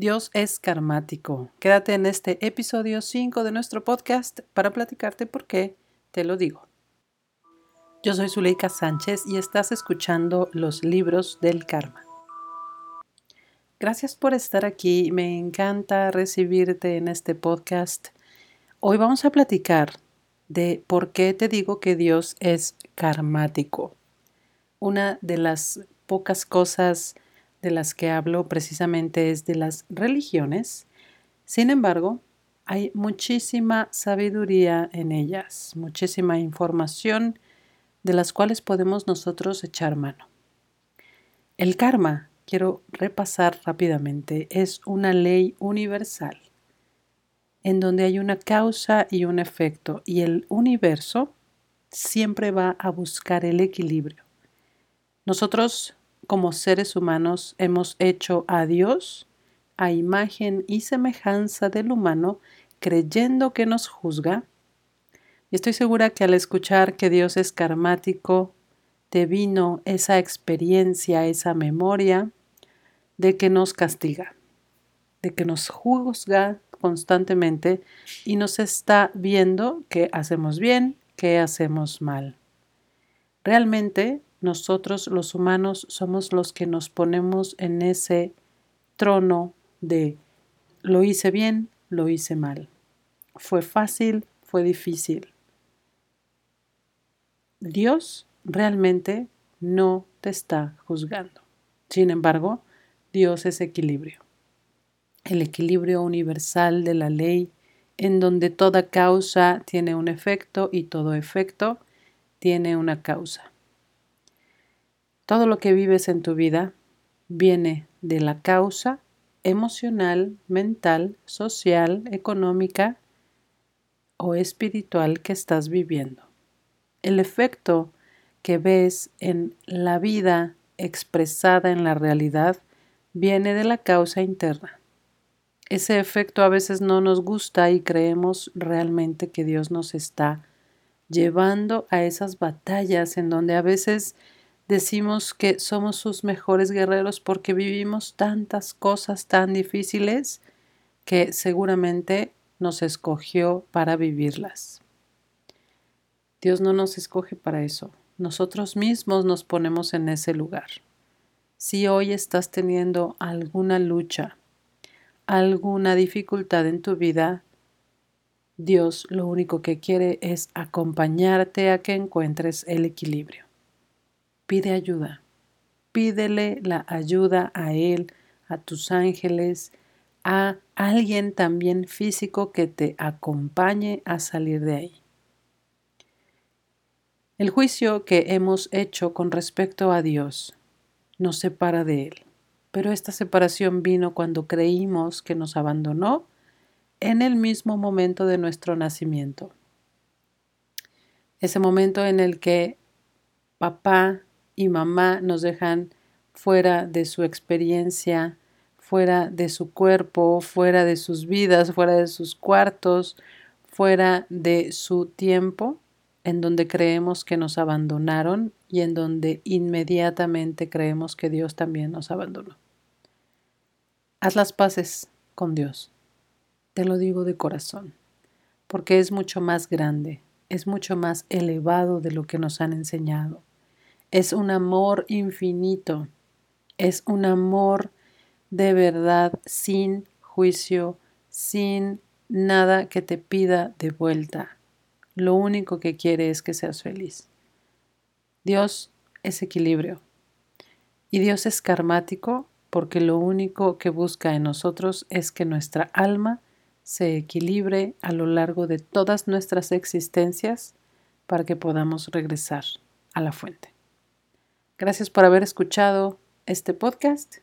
Dios es karmático. Quédate en este episodio 5 de nuestro podcast para platicarte por qué te lo digo. Yo soy Zuleika Sánchez y estás escuchando los libros del karma. Gracias por estar aquí. Me encanta recibirte en este podcast. Hoy vamos a platicar de por qué te digo que Dios es karmático. Una de las pocas cosas de las que hablo precisamente es de las religiones. Sin embargo, hay muchísima sabiduría en ellas, muchísima información de las cuales podemos nosotros echar mano. El karma, quiero repasar rápidamente, es una ley universal en donde hay una causa y un efecto y el universo siempre va a buscar el equilibrio. Nosotros como seres humanos hemos hecho a Dios a imagen y semejanza del humano, creyendo que nos juzga. Y estoy segura que al escuchar que Dios es karmático, te vino esa experiencia, esa memoria de que nos castiga, de que nos juzga constantemente y nos está viendo que hacemos bien, que hacemos mal. Realmente nosotros los humanos somos los que nos ponemos en ese trono de lo hice bien, lo hice mal. Fue fácil, fue difícil. Dios realmente no te está juzgando. Sin embargo, Dios es equilibrio. El equilibrio universal de la ley en donde toda causa tiene un efecto y todo efecto tiene una causa. Todo lo que vives en tu vida viene de la causa emocional, mental, social, económica o espiritual que estás viviendo. El efecto que ves en la vida expresada en la realidad viene de la causa interna. Ese efecto a veces no nos gusta y creemos realmente que Dios nos está llevando a esas batallas en donde a veces decimos que somos sus mejores guerreros porque vivimos tantas cosas tan difíciles que seguramente nos escogió para vivirlas. Dios no nos escoge para eso. Nosotros mismos nos ponemos en ese lugar. Si hoy estás teniendo alguna lucha, alguna dificultad en tu vida, Dios lo único que quiere es acompañarte a que encuentres el equilibrio pide ayuda. Pídele la ayuda a Él, a tus ángeles, a alguien también físico que te acompañe a salir de ahí. El juicio que hemos hecho con respecto a Dios nos separa de Él, pero esta separación vino cuando creímos que nos abandonó en el mismo momento de nuestro nacimiento. Ese momento en el que papá y mamá nos dejan fuera de su experiencia, fuera de su cuerpo, fuera de sus vidas, fuera de sus cuartos, fuera de su tiempo, en donde creemos que nos abandonaron y en donde inmediatamente creemos que Dios también nos abandonó. Haz las paces con Dios. Te lo digo de corazón, porque es mucho más grande, es mucho más elevado de lo que nos han enseñado es un amor infinito, es un amor de verdad sin juicio, sin nada que te pida de vuelta. Lo único que quiere es que seas feliz. Dios es equilibrio y Dios es karmático porque lo único que busca en nosotros es que nuestra alma se equilibre a lo largo de todas nuestras existencias para que podamos regresar a la fuente. Gracias por haber escuchado este podcast.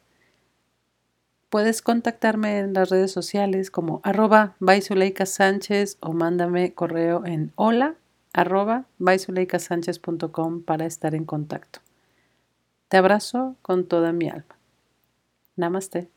Puedes contactarme en las redes sociales como arroba Sánchez o mándame correo en hola arroba para estar en contacto. Te abrazo con toda mi alma. Namaste.